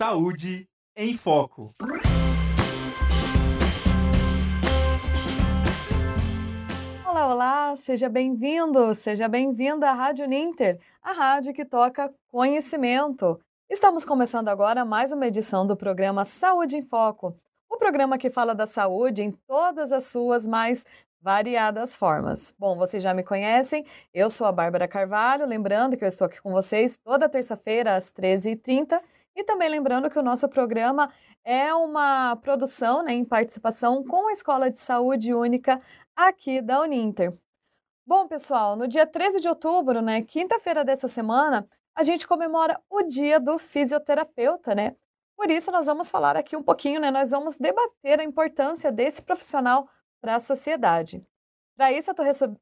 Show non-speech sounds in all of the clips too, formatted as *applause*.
Saúde em Foco. Olá, olá, seja bem-vindo, seja bem-vinda à Rádio Ninter, a rádio que toca conhecimento. Estamos começando agora mais uma edição do programa Saúde em Foco, o programa que fala da saúde em todas as suas mais variadas formas. Bom, vocês já me conhecem, eu sou a Bárbara Carvalho, lembrando que eu estou aqui com vocês toda terça-feira às 13h30 e também lembrando que o nosso programa é uma produção né, em participação com a Escola de Saúde Única aqui da Uninter. Bom, pessoal, no dia 13 de outubro, né, quinta-feira dessa semana, a gente comemora o Dia do Fisioterapeuta, né? Por isso, nós vamos falar aqui um pouquinho, né? Nós vamos debater a importância desse profissional para a sociedade. Para isso,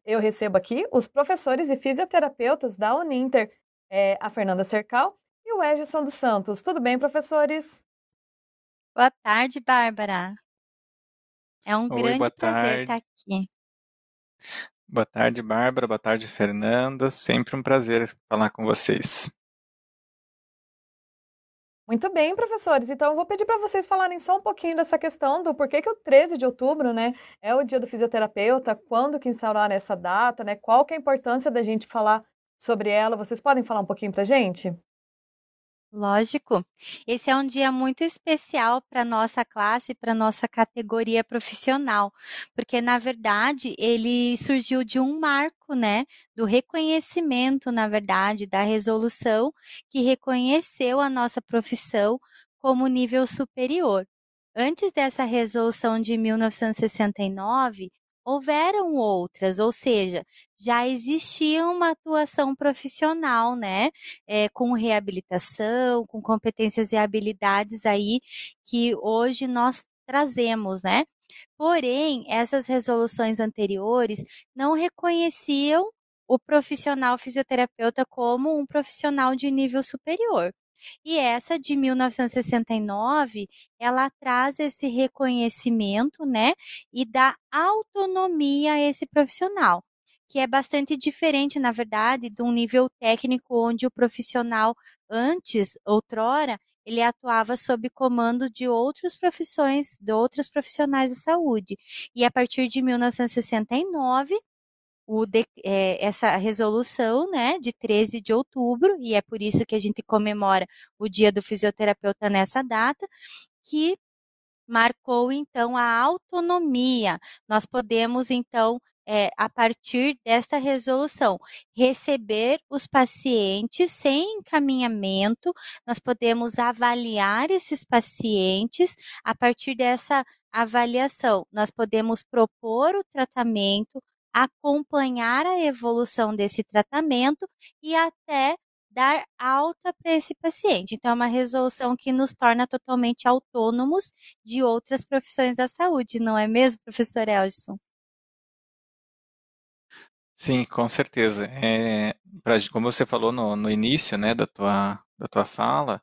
eu, recebo aqui os professores e fisioterapeutas da Uninter, é, a Fernanda Cercal o Edson dos Santos. Tudo bem, professores? Boa tarde, Bárbara. É um Oi, grande prazer estar aqui. Boa tarde, Bárbara. Boa tarde, Fernanda. Sempre um prazer falar com vocês. Muito bem, professores. Então, eu vou pedir para vocês falarem só um pouquinho dessa questão do porquê que o 13 de outubro, né, é o dia do fisioterapeuta, quando que instaurar essa data, né, qual que é a importância da gente falar sobre ela. Vocês podem falar um pouquinho para gente? Lógico. Esse é um dia muito especial para nossa classe, para nossa categoria profissional, porque na verdade ele surgiu de um marco, né, do reconhecimento, na verdade, da resolução que reconheceu a nossa profissão como nível superior. Antes dessa resolução de 1969, houveram outras, ou seja, já existia uma atuação profissional, né, é, com reabilitação, com competências e habilidades aí que hoje nós trazemos, né. Porém, essas resoluções anteriores não reconheciam o profissional fisioterapeuta como um profissional de nível superior. E essa de 1969, ela traz esse reconhecimento, né, e dá autonomia a esse profissional, que é bastante diferente, na verdade, de um nível técnico onde o profissional antes, outrora, ele atuava sob comando de outras profissões, de outros profissionais de saúde. E a partir de 1969, o de, é, essa resolução né, de 13 de outubro, e é por isso que a gente comemora o Dia do Fisioterapeuta nessa data, que marcou então a autonomia. Nós podemos então é, a partir desta resolução, receber os pacientes sem encaminhamento, nós podemos avaliar esses pacientes a partir dessa avaliação. Nós podemos propor o tratamento, acompanhar a evolução desse tratamento e até dar alta para esse paciente. Então, é uma resolução que nos torna totalmente autônomos de outras profissões da saúde, não é mesmo, professor Elson? Sim, com certeza. É, pra, como você falou no, no início né, da, tua, da tua fala,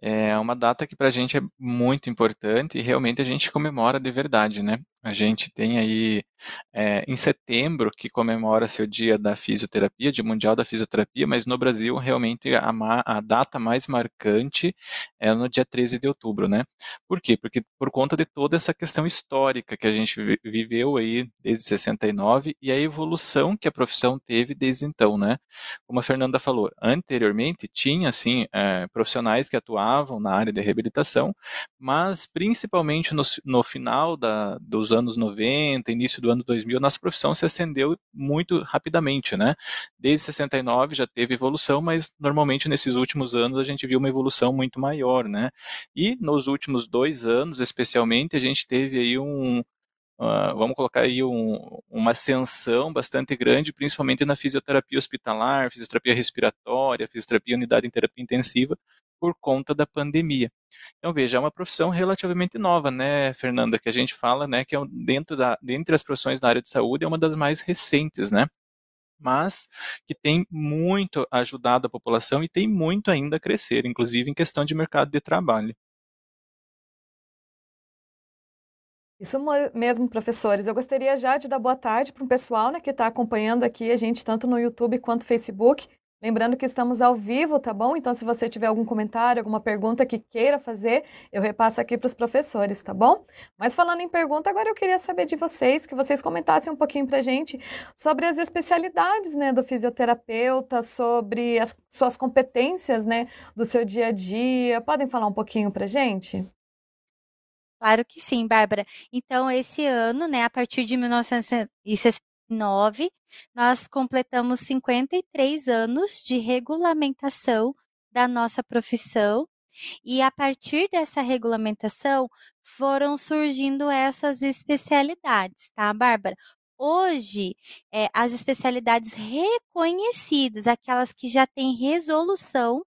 é uma data que para a gente é muito importante e realmente a gente comemora de verdade, né? A gente tem aí é, em setembro que comemora-se o dia da fisioterapia, dia mundial da fisioterapia, mas no Brasil realmente a, a, data mais marcante é no dia 13 de outubro, né? Por quê? Porque por conta de toda essa questão histórica que a gente viveu aí desde 69 e a evolução que a profissão teve desde então, né? Como a Fernanda falou, anteriormente tinha, assim, é, profissionais que atuavam na área de reabilitação, mas principalmente no, no final da, dos anos 90, início do ano 2000, nossa profissão se acendeu muito rapidamente, né? Desde 69 já teve evolução, mas normalmente nesses últimos anos a gente viu uma evolução muito maior, né? E nos últimos dois anos, especialmente, a gente teve aí um, Uh, vamos colocar aí um, uma ascensão bastante grande, principalmente na fisioterapia hospitalar, fisioterapia respiratória, fisioterapia unidade em terapia intensiva, por conta da pandemia. Então, veja, é uma profissão relativamente nova, né, Fernanda, que a gente fala, né, que é dentro da, dentre as profissões na área de saúde, é uma das mais recentes, né, mas que tem muito ajudado a população e tem muito ainda a crescer, inclusive em questão de mercado de trabalho. Isso mesmo, professores. Eu gostaria já de dar boa tarde para o pessoal né, que está acompanhando aqui a gente tanto no YouTube quanto no Facebook. Lembrando que estamos ao vivo, tá bom? Então, se você tiver algum comentário, alguma pergunta que queira fazer, eu repasso aqui para os professores, tá bom? Mas falando em pergunta, agora eu queria saber de vocês, que vocês comentassem um pouquinho para gente sobre as especialidades, né, do fisioterapeuta, sobre as suas competências, né, do seu dia a dia. Podem falar um pouquinho para gente? Claro que sim, Bárbara. Então, esse ano, né, a partir de 1969, nós completamos 53 anos de regulamentação da nossa profissão. E a partir dessa regulamentação foram surgindo essas especialidades, tá, Bárbara? Hoje, é, as especialidades reconhecidas, aquelas que já têm resolução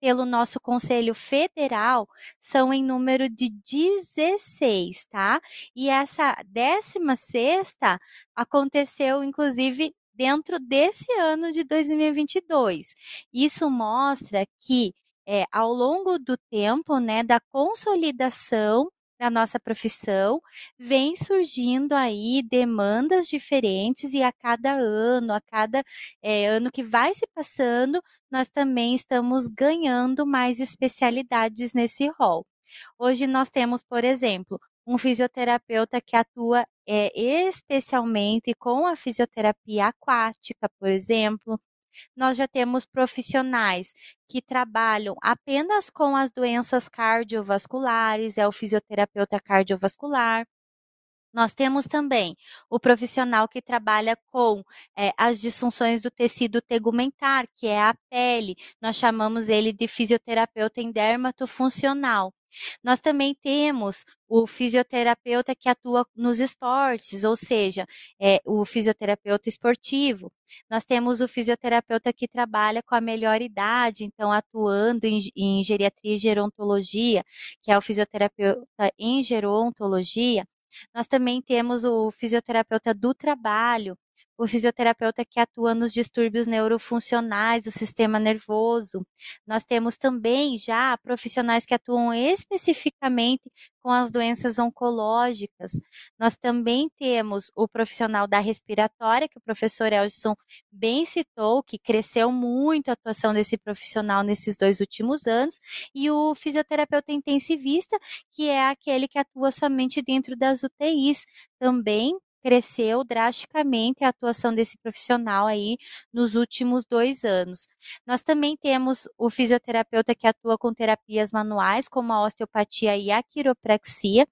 pelo nosso Conselho Federal são em número de 16, tá? E essa 16 aconteceu, inclusive, dentro desse ano de 2022. Isso mostra que é, ao longo do tempo, né, da consolidação da nossa profissão, vem surgindo aí demandas diferentes e a cada ano, a cada é, ano que vai se passando, nós também estamos ganhando mais especialidades nesse rol. Hoje nós temos, por exemplo, um fisioterapeuta que atua é, especialmente com a fisioterapia aquática, por exemplo, nós já temos profissionais que trabalham apenas com as doenças cardiovasculares, é o fisioterapeuta cardiovascular. Nós temos também o profissional que trabalha com é, as disfunções do tecido tegumentar, que é a pele. Nós chamamos ele de fisioterapeuta em dermatofuncional. Nós também temos o fisioterapeuta que atua nos esportes, ou seja, é, o fisioterapeuta esportivo. Nós temos o fisioterapeuta que trabalha com a melhor idade, então atuando em, em geriatria e gerontologia, que é o fisioterapeuta em gerontologia. Nós também temos o fisioterapeuta do trabalho, o fisioterapeuta que atua nos distúrbios neurofuncionais do sistema nervoso. Nós temos também já profissionais que atuam especificamente com as doenças oncológicas. Nós também temos o profissional da respiratória, que o professor Elson bem citou, que cresceu muito a atuação desse profissional nesses dois últimos anos, e o fisioterapeuta intensivista, que é aquele que atua somente dentro das UTIs, também cresceu drasticamente a atuação desse profissional aí nos últimos dois anos. Nós também temos o fisioterapeuta que atua com terapias manuais, como a osteopatia e a quiropraxia,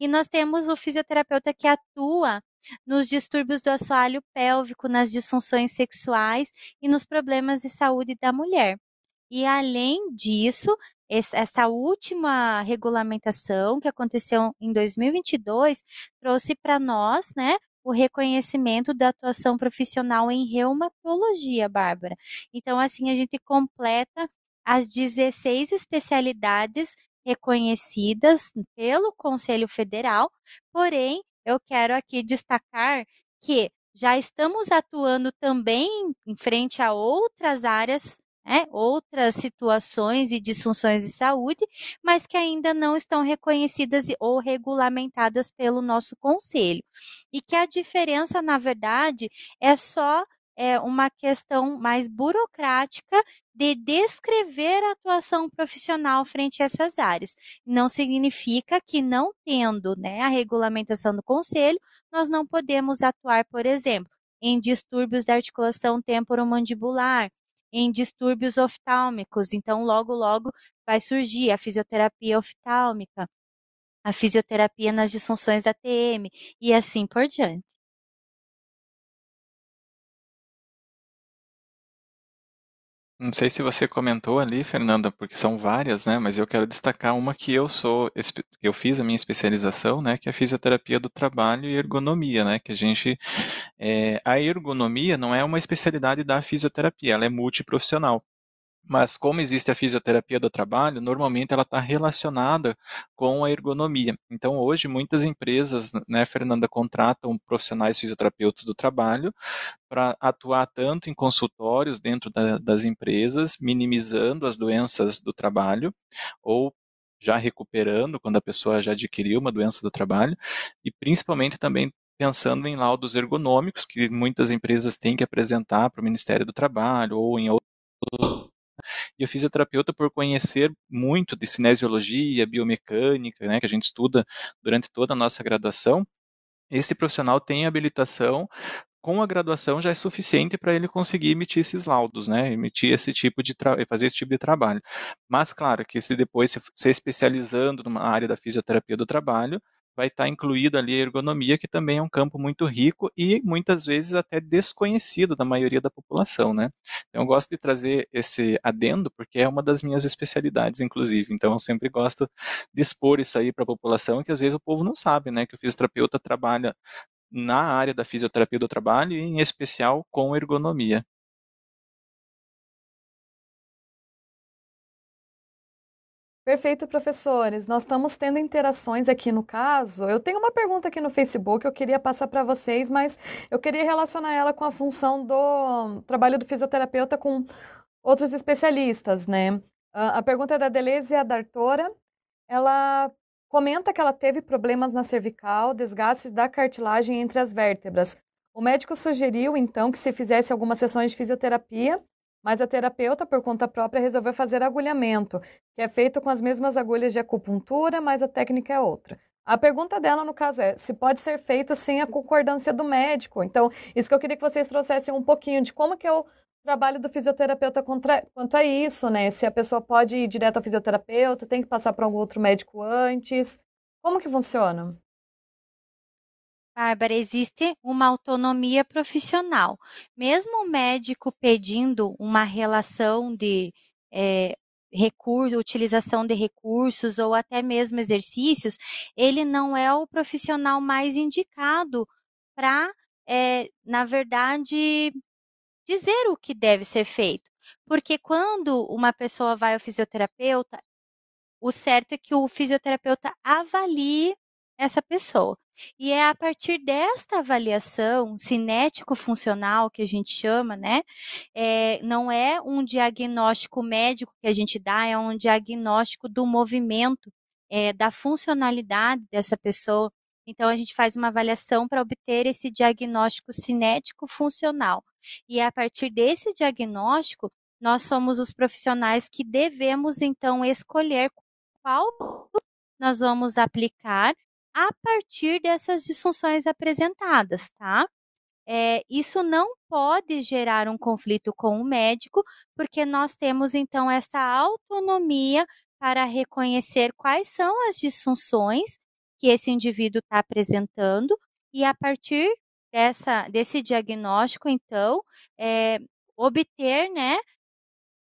e nós temos o fisioterapeuta que atua nos distúrbios do assoalho pélvico, nas disfunções sexuais e nos problemas de saúde da mulher. E além disso, essa última regulamentação que aconteceu em 2022 trouxe para nós, né, o reconhecimento da atuação profissional em reumatologia, Bárbara. Então, assim, a gente completa as 16 especialidades reconhecidas pelo Conselho Federal, porém, eu quero aqui destacar que já estamos atuando também em frente a outras áreas né, outras situações e disfunções de saúde, mas que ainda não estão reconhecidas ou regulamentadas pelo nosso conselho. E que a diferença, na verdade, é só é, uma questão mais burocrática de descrever a atuação profissional frente a essas áreas. Não significa que não tendo né, a regulamentação do conselho, nós não podemos atuar, por exemplo, em distúrbios da articulação temporomandibular, em distúrbios oftálmicos. Então, logo, logo vai surgir a fisioterapia oftálmica, a fisioterapia nas disfunções da TM e assim por diante. Não sei se você comentou ali, Fernanda, porque são várias, né? Mas eu quero destacar uma que eu sou, que eu fiz a minha especialização, né? Que é a fisioterapia do trabalho e ergonomia, né? Que a gente, é, a ergonomia não é uma especialidade da fisioterapia, ela é multiprofissional. Mas como existe a fisioterapia do trabalho, normalmente ela está relacionada com a ergonomia. Então hoje muitas empresas, né, Fernanda, contratam profissionais fisioterapeutas do trabalho para atuar tanto em consultórios dentro da, das empresas, minimizando as doenças do trabalho, ou já recuperando quando a pessoa já adquiriu uma doença do trabalho, e principalmente também pensando em laudos ergonômicos que muitas empresas têm que apresentar para o Ministério do Trabalho ou em e o fisioterapeuta, por conhecer muito de cinesiologia, biomecânica, né, que a gente estuda durante toda a nossa graduação, esse profissional tem habilitação com a graduação já é suficiente para ele conseguir emitir esses laudos, né? Emitir esse tipo de fazer esse tipo de trabalho. Mas claro que se depois se, se especializando numa área da fisioterapia do trabalho, vai estar incluída ali a ergonomia, que também é um campo muito rico e muitas vezes até desconhecido da maioria da população, né? Então, eu gosto de trazer esse adendo porque é uma das minhas especialidades, inclusive. Então, eu sempre gosto de expor isso aí para a população, que às vezes o povo não sabe, né? Que o fisioterapeuta trabalha na área da fisioterapia do trabalho e, em especial, com ergonomia. Perfeito, professores. Nós estamos tendo interações aqui no caso. Eu tenho uma pergunta aqui no Facebook, eu queria passar para vocês, mas eu queria relacionar ela com a função do trabalho do fisioterapeuta com outros especialistas, né? A pergunta é da Deleuze Dartora. Ela comenta que ela teve problemas na cervical, desgastes da cartilagem entre as vértebras. O médico sugeriu, então, que se fizesse algumas sessões de fisioterapia mas a terapeuta, por conta própria, resolveu fazer agulhamento, que é feito com as mesmas agulhas de acupuntura, mas a técnica é outra. A pergunta dela, no caso, é se pode ser feito sem a concordância do médico. Então, isso que eu queria que vocês trouxessem um pouquinho de como que é o trabalho do fisioterapeuta contra, quanto a isso, né? Se a pessoa pode ir direto ao fisioterapeuta, tem que passar por algum outro médico antes. Como que funciona? Bárbara, existe uma autonomia profissional. Mesmo o médico pedindo uma relação de é, recurso, utilização de recursos ou até mesmo exercícios, ele não é o profissional mais indicado para, é, na verdade, dizer o que deve ser feito. Porque quando uma pessoa vai ao fisioterapeuta, o certo é que o fisioterapeuta avalie essa pessoa. E é a partir desta avaliação cinético-funcional que a gente chama, né? É, não é um diagnóstico médico que a gente dá, é um diagnóstico do movimento, é, da funcionalidade dessa pessoa. Então, a gente faz uma avaliação para obter esse diagnóstico cinético-funcional. E é a partir desse diagnóstico, nós somos os profissionais que devemos, então, escolher qual nós vamos aplicar a partir dessas disfunções apresentadas, tá? É, isso não pode gerar um conflito com o médico, porque nós temos então essa autonomia para reconhecer quais são as disfunções que esse indivíduo está apresentando e a partir dessa, desse diagnóstico, então, é, obter né,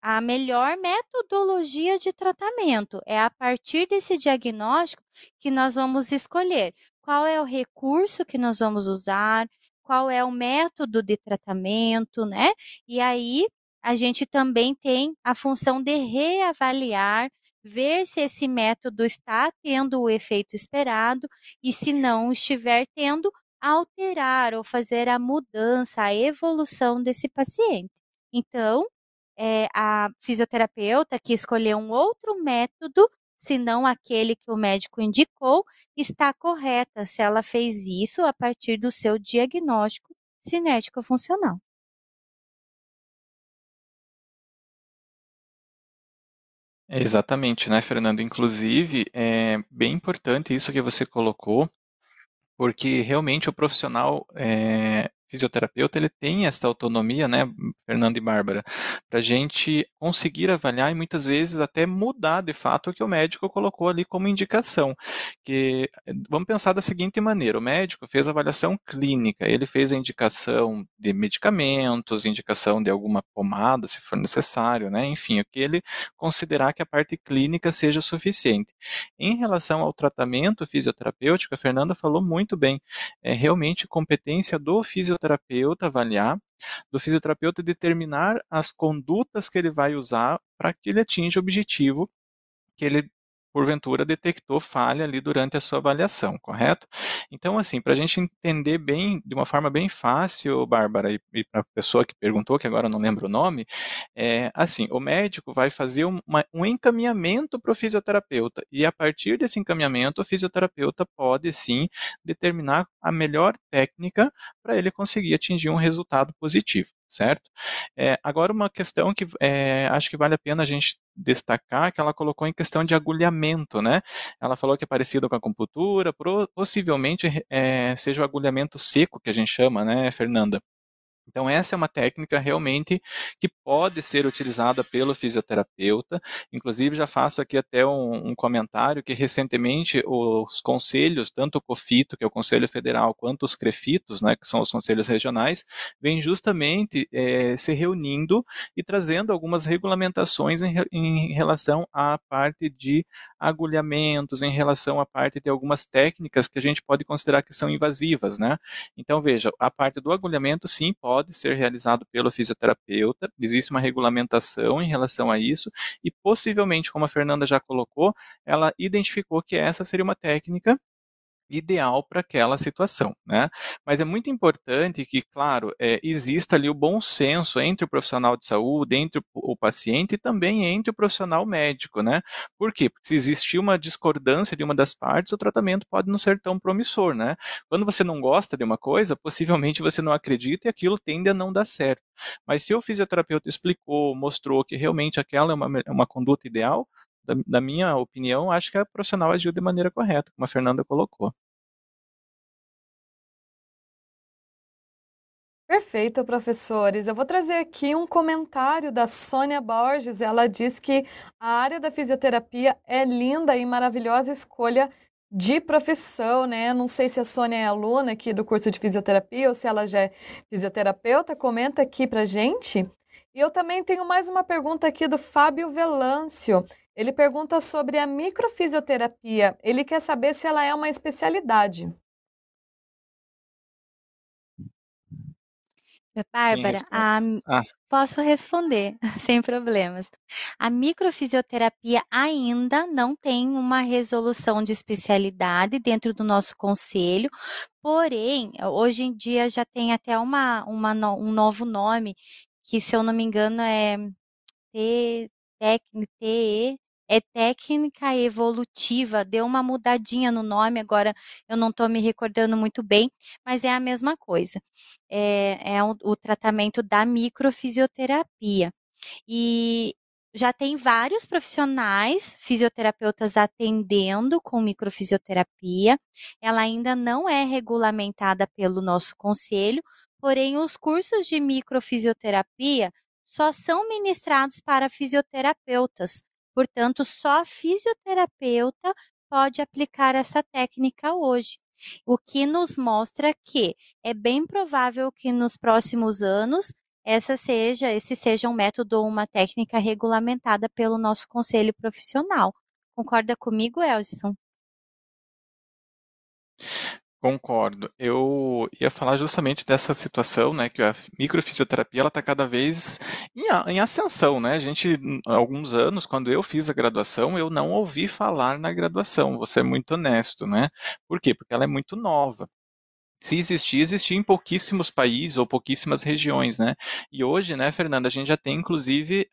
a melhor metodologia de tratamento. É a partir desse diagnóstico que nós vamos escolher qual é o recurso que nós vamos usar, qual é o método de tratamento, né? E aí a gente também tem a função de reavaliar, ver se esse método está tendo o efeito esperado e se não estiver tendo, alterar ou fazer a mudança, a evolução desse paciente. Então, é, a fisioterapeuta que escolheu um outro método, se não aquele que o médico indicou, está correta se ela fez isso a partir do seu diagnóstico cinético funcional. É exatamente, né, Fernando? Inclusive, é bem importante isso que você colocou, porque realmente o profissional é, fisioterapeuta ele tem essa autonomia, né, Fernando e Bárbara, para a gente conseguir avaliar e muitas vezes até mudar de fato o que o médico colocou ali como indicação. Que vamos pensar da seguinte maneira: o médico fez a avaliação clínica, ele fez a indicação de medicamentos, indicação de alguma pomada, se for necessário, né, enfim, o que ele considerar que a parte clínica seja suficiente. Em relação ao tratamento fisioterapêutico, a Fernanda falou muito bem, é realmente competência do fisioterapeuta fisioterapeuta avaliar, do fisioterapeuta determinar as condutas que ele vai usar para que ele atinja o objetivo que ele porventura detectou falha ali durante a sua avaliação, correto? Então, assim, para a gente entender bem, de uma forma bem fácil, Bárbara, e, e para a pessoa que perguntou, que agora não lembro o nome, é assim, o médico vai fazer uma, um encaminhamento para o fisioterapeuta, e a partir desse encaminhamento, o fisioterapeuta pode sim determinar a melhor técnica para ele conseguir atingir um resultado positivo certo? É, agora, uma questão que é, acho que vale a pena a gente destacar, que ela colocou em questão de agulhamento, né? Ela falou que é parecido com a acupuntura, possivelmente é, seja o agulhamento seco que a gente chama, né, Fernanda? Então, essa é uma técnica realmente que pode ser utilizada pelo fisioterapeuta. Inclusive, já faço aqui até um, um, comentário que recentemente os conselhos, tanto o COFITO, que é o Conselho Federal, quanto os CREFITOS, né, que são os conselhos regionais, vêm justamente é, se reunindo e trazendo algumas regulamentações em, em relação à parte de agulhamentos, em relação à parte de algumas técnicas que a gente pode considerar que são invasivas, né? Então, veja, a parte do agulhamento, sim, pode pode ser realizado pelo fisioterapeuta, existe uma regulamentação em relação a isso, e possivelmente, como a Fernanda já colocou, ela identificou que essa seria uma técnica ideal para aquela situação, né? Mas é muito importante que, claro, é, exista ali o bom senso entre o profissional de saúde, entre o, paciente e também entre o profissional médico, né? Por quê? Porque se existir uma discordância de uma das partes, o tratamento pode não ser tão promissor, né? Quando você não gosta de uma coisa, possivelmente você não acredita e aquilo tende a não dar certo. Mas se o fisioterapeuta explicou, mostrou que realmente aquela é uma, é uma conduta ideal, da, da, minha opinião, acho que a profissional agiu de maneira correta, como a Fernanda colocou. Perfeito, professores. Eu vou trazer aqui um comentário da Sônia Borges. Ela diz que a área da fisioterapia é linda e maravilhosa escolha de profissão, né? Não sei se a Sônia é aluna aqui do curso de fisioterapia ou se ela já é fisioterapeuta. Comenta aqui pra gente. E eu também tenho mais uma pergunta aqui do Fábio Velâncio. Ele pergunta sobre a microfisioterapia. Ele quer saber se ela é uma especialidade. Bárbara, a, ah. posso responder *laughs* sem problemas. A microfisioterapia ainda não tem uma resolução de especialidade dentro do nosso conselho, porém, hoje em dia já tem até uma, uma um novo nome, que se eu não me engano é T, TE, é técnica evolutiva, deu uma mudadinha no nome, agora eu não estou me recordando muito bem, mas é a mesma coisa. É, é o, o tratamento da microfisioterapia. E já tem vários profissionais fisioterapeutas atendendo com microfisioterapia. Ela ainda não é regulamentada pelo nosso conselho, porém os cursos de microfisioterapia só são ministrados para fisioterapeutas. Portanto, só fisioterapeuta pode aplicar essa técnica hoje. O que nos mostra que é bem provável que nos próximos anos essa seja, esse seja um método ou uma técnica regulamentada pelo nosso conselho profissional. Concorda comigo, Elson? Concordo. Eu ia falar justamente dessa situação, né, que a microfisioterapia ela está cada vez em, em, ascensão, né? A gente, alguns anos, quando eu fiz a graduação, eu não ouvi falar na graduação. Vou ser muito honesto, né? Por quê? Porque ela é muito nova se existir, existia em pouquíssimos países ou pouquíssimas regiões, né? E hoje, né, Fernanda, a gente já tem inclusive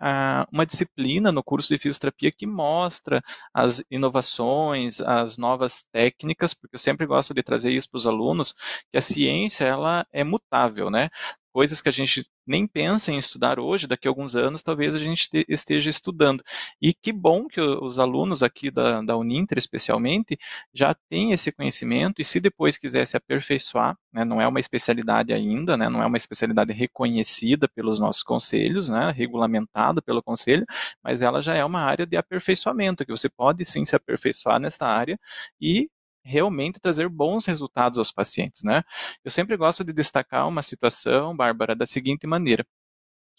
uma disciplina no curso de fisioterapia que mostra as inovações, as novas técnicas, porque eu sempre gosto de trazer isso para os alunos, que a ciência ela é mutável, né? Coisas que a gente nem pensa em estudar hoje, daqui a alguns anos talvez a gente esteja estudando. E que bom que os alunos aqui da, da Uninter, especialmente, já têm esse conhecimento e se depois quiser se aperfeiçoar, né, não é uma especialidade ainda, né, não é uma especialidade reconhecida pelos nossos conselhos, né, regulamentada pelo conselho, mas ela já é uma área de aperfeiçoamento, que você pode sim se aperfeiçoar nessa área e realmente trazer bons resultados aos pacientes, né? Eu sempre gosto de destacar uma situação, Bárbara, da seguinte maneira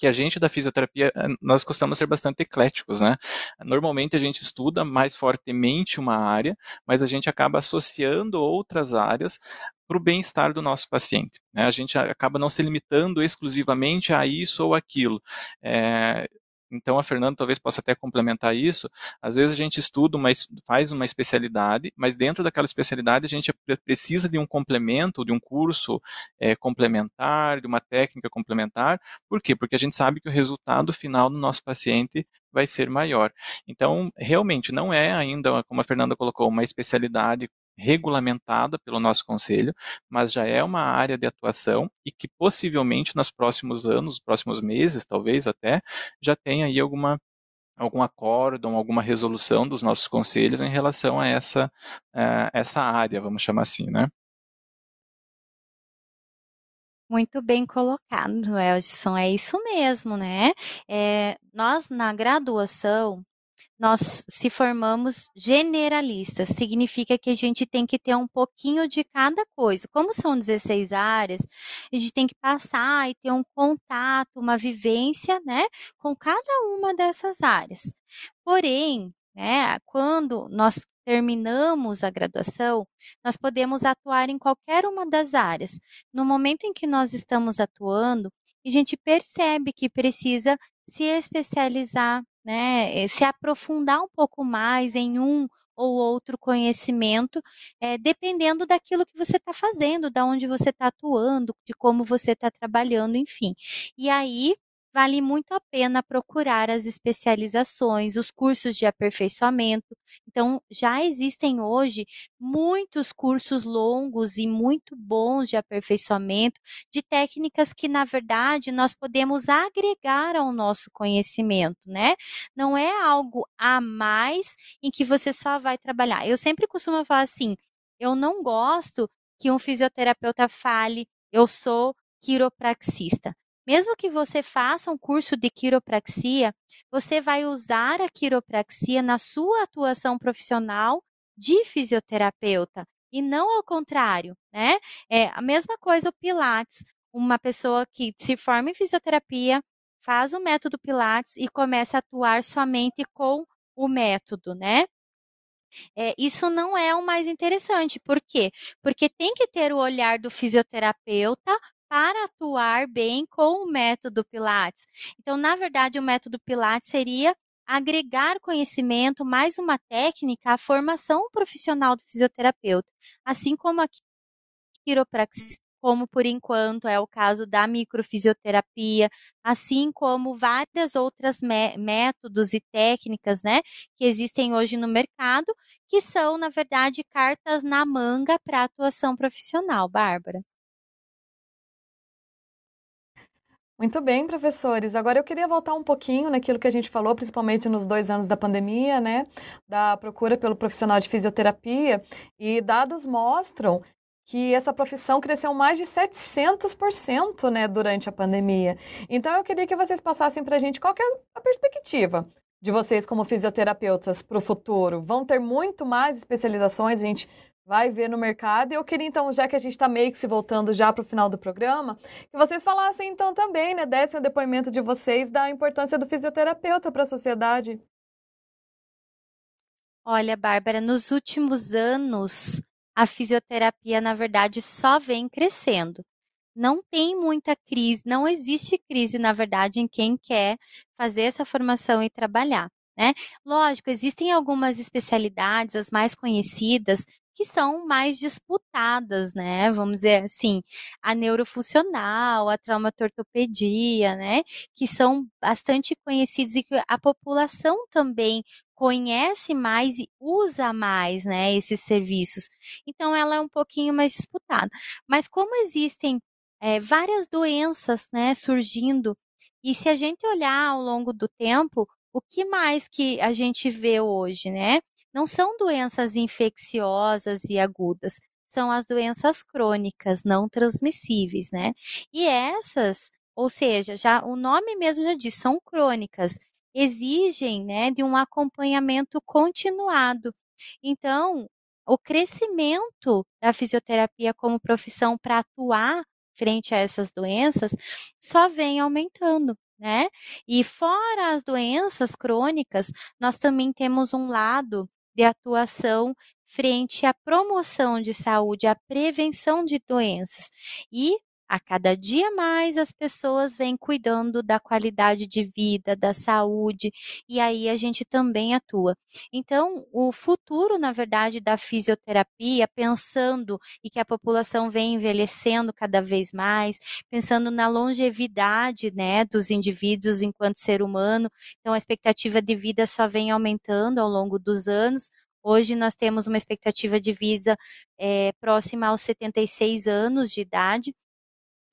que a gente da fisioterapia, eh, nós costumamos ser bastante ecléticos, né? Normalmente a gente estuda mais fortemente uma área, mas a gente acaba associando outras áreas para o bem-estar do nosso paciente. Né? A gente acaba não se limitando exclusivamente a isso ou aquilo. É, então a Fernanda talvez possa até complementar isso. Às vezes a gente estuda, uma, faz uma especialidade, mas dentro daquela especialidade a gente precisa de um complemento, de um curso é, complementar, de uma técnica complementar. Por quê? Porque a gente sabe que o resultado final do nosso paciente vai ser maior. Então, realmente, não é ainda, como a Fernanda colocou, uma especialidade regulamentada pelo nosso conselho, mas já é uma área de atuação e que possivelmente nos próximos anos, próximos meses, talvez até, já tenha aí alguma algum acórdão, alguma resolução dos nossos conselhos em relação a essa, uh, essa área, vamos chamar assim, né? Muito bem colocado, Elson, é isso mesmo, né? É, nós, na graduação, nós se formamos generalistas, significa que a gente tem que ter um pouquinho de cada coisa. Como são 16 áreas, a gente tem que passar e ter um contato, uma vivência, né, com cada uma dessas áreas. Porém, né, quando nós terminamos a graduação, nós podemos atuar em qualquer uma das áreas. No momento em que nós estamos atuando, a gente percebe que precisa se especializar né, eh, se aprofundar um pouco mais em um ou outro conhecimento, é, dependendo daquilo que você está fazendo, da onde você está atuando, de como você está trabalhando, enfim. E aí vale muito a pena procurar as especializações, os cursos de aperfeiçoamento. Então, já existem hoje muitos cursos longos e muito bons de aperfeiçoamento, de técnicas que, na verdade, nós podemos agregar ao nosso conhecimento, né? Não é algo a mais em que você só vai trabalhar. Eu sempre costumo falar assim: eu não gosto que um fisioterapeuta fale, eu sou quiropraxista. Mesmo que você faça um curso de quiropraxia, você vai usar a quiropraxia na sua atuação profissional de fisioterapeuta e não ao contrário, né? É a mesma coisa o Pilates. Uma pessoa que se forma em fisioterapia, faz o método Pilates e começa a atuar somente com o método, né? É, isso não é o mais interessante. Por quê? Porque tem que ter o olhar do fisioterapeuta para atuar bem com o método Pilates. Então, na verdade, o método Pilates seria agregar conhecimento, mais uma técnica, à formação profissional do fisioterapeuta, assim como a quiropraxia, como por enquanto é o caso da microfisioterapia, assim como várias outras métodos e técnicas, né, que existem hoje no mercado, que são, na verdade, cartas na manga para atuação profissional, Bárbara. Muito bem, professores. Agora eu queria voltar um pouquinho naquilo que a gente falou, principalmente nos dois anos da pandemia, né? Da procura pelo profissional de fisioterapia. E dados mostram que essa profissão cresceu mais de 700% né, durante a pandemia. Então eu queria que vocês passassem para a gente qual é a perspectiva de vocês como fisioterapeutas para o futuro. Vão ter muito mais especializações, a gente vai ver no mercado. E eu queria, então, já que a gente está meio que se voltando já para o final do programa, que vocês falassem, então, também, né, dessem o depoimento de vocês da importância do fisioterapeuta para a sociedade. Olha, Bárbara, nos últimos anos, a fisioterapia, na verdade, só vem crescendo. Não tem muita crise, não existe crise, na verdade, em quem quer fazer essa formação e trabalhar. Né? Lógico, existem algumas especialidades, as mais conhecidas, que são mais disputadas, né? Vamos dizer assim, a neurofuncional, a traumatortopedia, né? Que são bastante conhecidos e que a população também conhece mais e usa mais, né, esses serviços. Então, ela é um pouquinho mais disputada. Mas como existem é, várias doenças, né, surgindo, e se a gente olhar ao longo do tempo, o que mais que a gente vê hoje, né? Não são doenças infecciosas e agudas, são as doenças crônicas não transmissíveis, né? E essas, ou seja, já o nome mesmo já diz, são crônicas, exigem, né, de um acompanhamento continuado. Então, o crescimento da fisioterapia como profissão para atuar frente a essas doenças só vem aumentando. Né? E fora as doenças crônicas, nós também temos um lado de atuação frente à promoção de saúde, à prevenção de doenças. E a cada dia mais as pessoas vêm cuidando da qualidade de vida, da saúde, e aí a gente também atua. Então, o futuro, na verdade, da fisioterapia, pensando e que a população vem envelhecendo cada vez mais, pensando na longevidade, né, dos indivíduos enquanto ser humano. Então, a expectativa de vida só vem aumentando ao longo dos anos Hoje nós temos uma expectativa de vida é, próxima aos 76 anos de idade.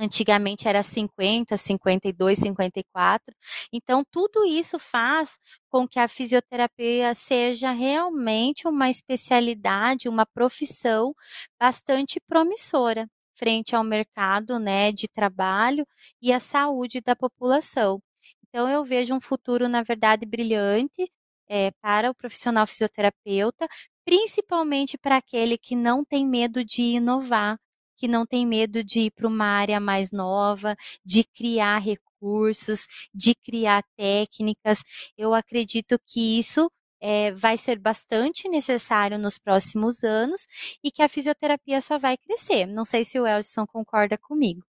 Antigamente era 50, 52, 54. Então, tudo isso faz com que a fisioterapia seja realmente uma especialidade, uma profissão bastante promissora frente ao mercado né, de trabalho e à saúde da população. Então, eu vejo um futuro, na verdade, brilhante é, para o profissional fisioterapeuta, principalmente para aquele que não tem medo de inovar, que não tem medo de ir para uma área mais nova, de criar recursos, de criar técnicas. Eu acredito que isso é, vai ser bastante necessário nos próximos anos e que a fisioterapia só vai crescer. Não sei se o Elson concorda comigo.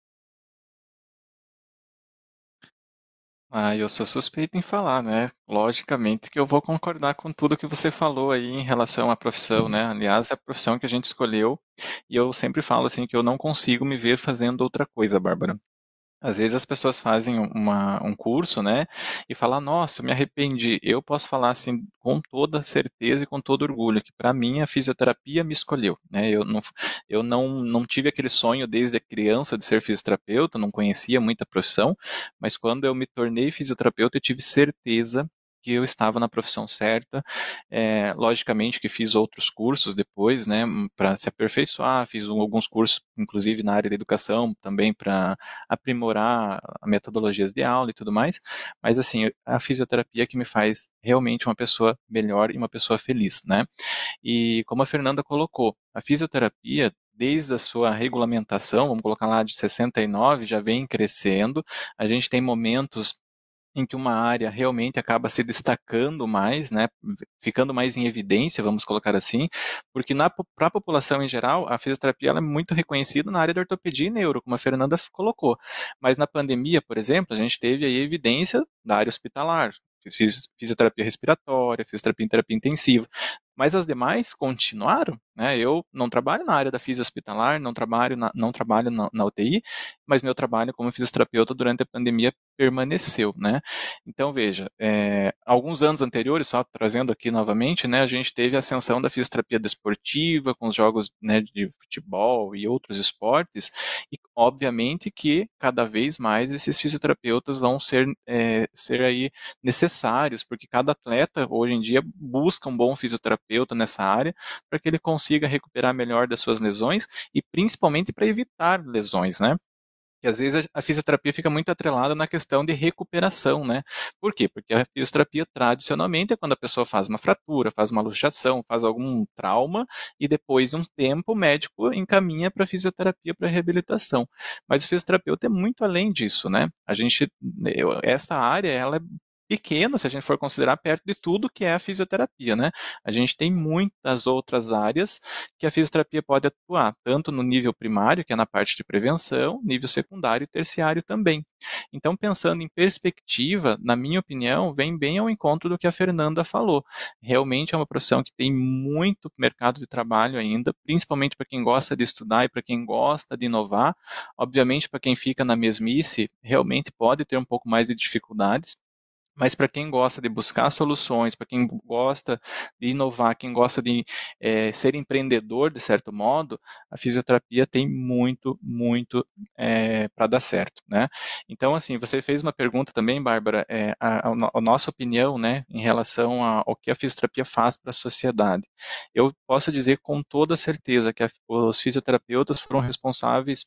Ah, eu sou suspeito em falar, né? Logicamente que eu vou concordar com tudo que você falou aí em relação à profissão, né? Aliás, é a profissão que a gente escolheu e eu sempre falo assim que eu não consigo me ver fazendo outra coisa, Bárbara. Às vezes as pessoas fazem uma, um curso, né, e falam, nossa, me arrependi. Eu posso falar assim com toda certeza e com todo orgulho que para mim a fisioterapia me escolheu, né? Eu não, eu não, não tive aquele sonho desde a criança de ser fisioterapeuta, não conhecia muita profissão, mas quando eu me tornei fisioterapeuta eu tive certeza que eu estava na profissão certa. É, logicamente que fiz outros cursos depois, né, para se aperfeiçoar, fiz alguns cursos, inclusive na área da educação, também para aprimorar metodologias de aula e tudo mais. Mas assim, a fisioterapia que me faz realmente uma pessoa melhor e uma pessoa feliz, né? E como a Fernanda colocou, a fisioterapia desde a sua regulamentação, vamos colocar lá de 69, já vem crescendo. A gente tem momentos em que uma área realmente acaba se destacando mais, né, ficando mais em evidência, vamos colocar assim, porque para a população em geral, a fisioterapia é muito reconhecida na área da ortopedia e neuro, como a Fernanda colocou. Mas na pandemia, por exemplo, a gente teve aí evidência da área hospitalar, fisioterapia respiratória, fisioterapia em terapia intensiva mas as demais continuaram. Né? Eu não trabalho na área da física hospitalar, não trabalho na, não trabalho na, na, UTI, mas meu trabalho como fisioterapeuta durante a pandemia permaneceu. Né? Então, veja, é, alguns anos anteriores, só trazendo aqui novamente, né, a gente teve a ascensão da fisioterapia desportiva, com os jogos né, de futebol e outros esportes, e obviamente que cada vez mais esses fisioterapeutas vão ser, é, ser aí necessários, porque cada atleta hoje em dia busca um bom fisioterapeuta nessa área, para que ele consiga recuperar melhor das suas lesões e principalmente para evitar lesões, né? que às vezes a fisioterapia fica muito atrelada na questão de recuperação, né? Por quê? Porque a fisioterapia tradicionalmente é quando a pessoa faz uma fratura, faz uma luxação, faz algum trauma e depois de um tempo o médico encaminha para fisioterapia para reabilitação. Mas o fisioterapeuta é muito além disso, né? A gente essa área ela é pequena, se a gente for considerar perto de tudo que é a fisioterapia, né? A gente tem muitas outras áreas que a fisioterapia pode atuar, tanto no nível primário, que é na parte de prevenção, nível secundário e terciário também. Então, pensando em perspectiva, na minha opinião, vem bem ao encontro do que a Fernanda falou. Realmente é uma profissão que tem muito mercado de trabalho ainda, principalmente para quem gosta de estudar e para quem gosta de inovar. Obviamente, para quem fica na mesmice, realmente pode ter um pouco mais de dificuldades, mas para quem gosta de buscar soluções, para quem gosta de inovar, quem gosta de é, ser empreendedor, de certo modo, a fisioterapia tem muito, muito é, para dar certo, né? Então, assim, você fez uma pergunta também, Bárbara, é, a, a, nossa opinião, né, em relação ao que a fisioterapia faz para a sociedade. Eu posso dizer com toda certeza que a, os fisioterapeutas foram responsáveis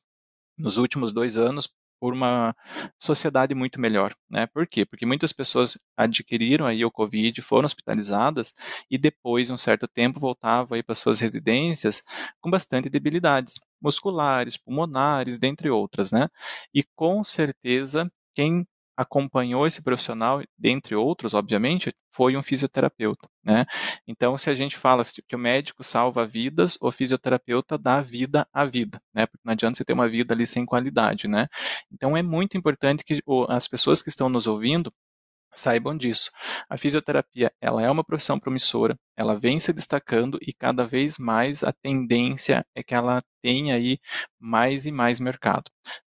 nos últimos dois anos por uma sociedade muito melhor, né? Por quê? Porque muitas pessoas adquiriram aí o Covid, foram hospitalizadas e depois, um certo tempo, voltavam aí para suas residências com bastante debilidades musculares, pulmonares, dentre outras, né? E com certeza quem acompanhou esse profissional, dentre outros, obviamente, foi um fisioterapeuta, né? Então, se a gente fala que o médico salva vidas, o fisioterapeuta dá vida à vida, né? Porque não adianta você ter uma vida ali sem qualidade, né? Então, é muito importante que as pessoas que estão nos ouvindo saibam disso. A fisioterapia, ela é uma profissão promissora, ela vem se destacando e cada vez mais a tendência é que ela tenha aí mais e mais mercado.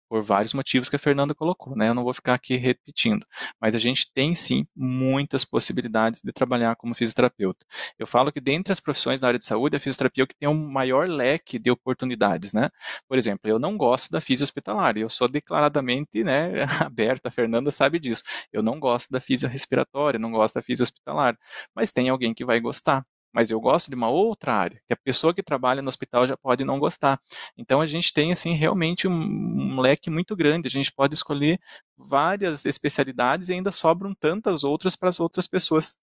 Por vários motivos que a Fernanda colocou, né? Eu não vou ficar aqui repetindo, mas a gente tem sim muitas possibilidades de trabalhar como fisioterapeuta. Eu falo que dentre as profissões da área de saúde, a fisioterapia é o que tem um maior leque de oportunidades, né? Por exemplo, eu não gosto da fisio hospitalar, eu sou declaradamente, né, *laughs* aberta, a Fernanda sabe disso. Eu não gosto da fisio respiratória, não gosto da fisio hospitalar, mas tem alguém que vai gostar mas eu gosto de uma outra área, que a pessoa que trabalha no hospital já pode não gostar. Então a gente tem assim realmente um, um leque muito grande, a gente pode escolher várias especialidades e ainda sobram tantas outras para as outras pessoas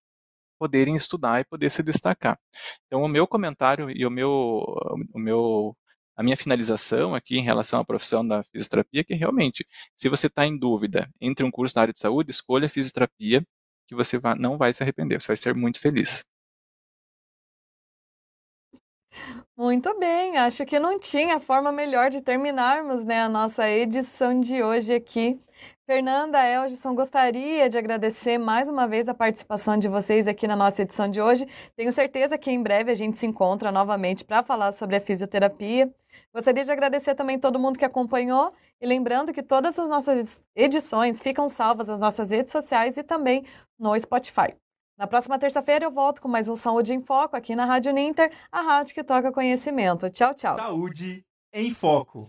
poderem estudar e poder se destacar. Então o meu comentário e o meu o meu a minha finalização aqui em relação à profissão da fisioterapia é que realmente, se você está em dúvida entre um curso da área de saúde, escolha a fisioterapia, que você vai, não vai se arrepender, você vai ser muito feliz. Muito bem, acho que não tinha forma melhor de terminarmos né, a nossa edição de hoje aqui. Fernanda, Elgison, gostaria de agradecer mais uma vez a participação de vocês aqui na nossa edição de hoje. Tenho certeza que em breve a gente se encontra novamente para falar sobre a fisioterapia. Gostaria de agradecer também todo mundo que acompanhou e lembrando que todas as nossas edições ficam salvas nas nossas redes sociais e também no Spotify. Na próxima terça-feira eu volto com mais um Saúde em Foco aqui na Rádio Ninter, a rádio que toca conhecimento. Tchau, tchau. Saúde em Foco.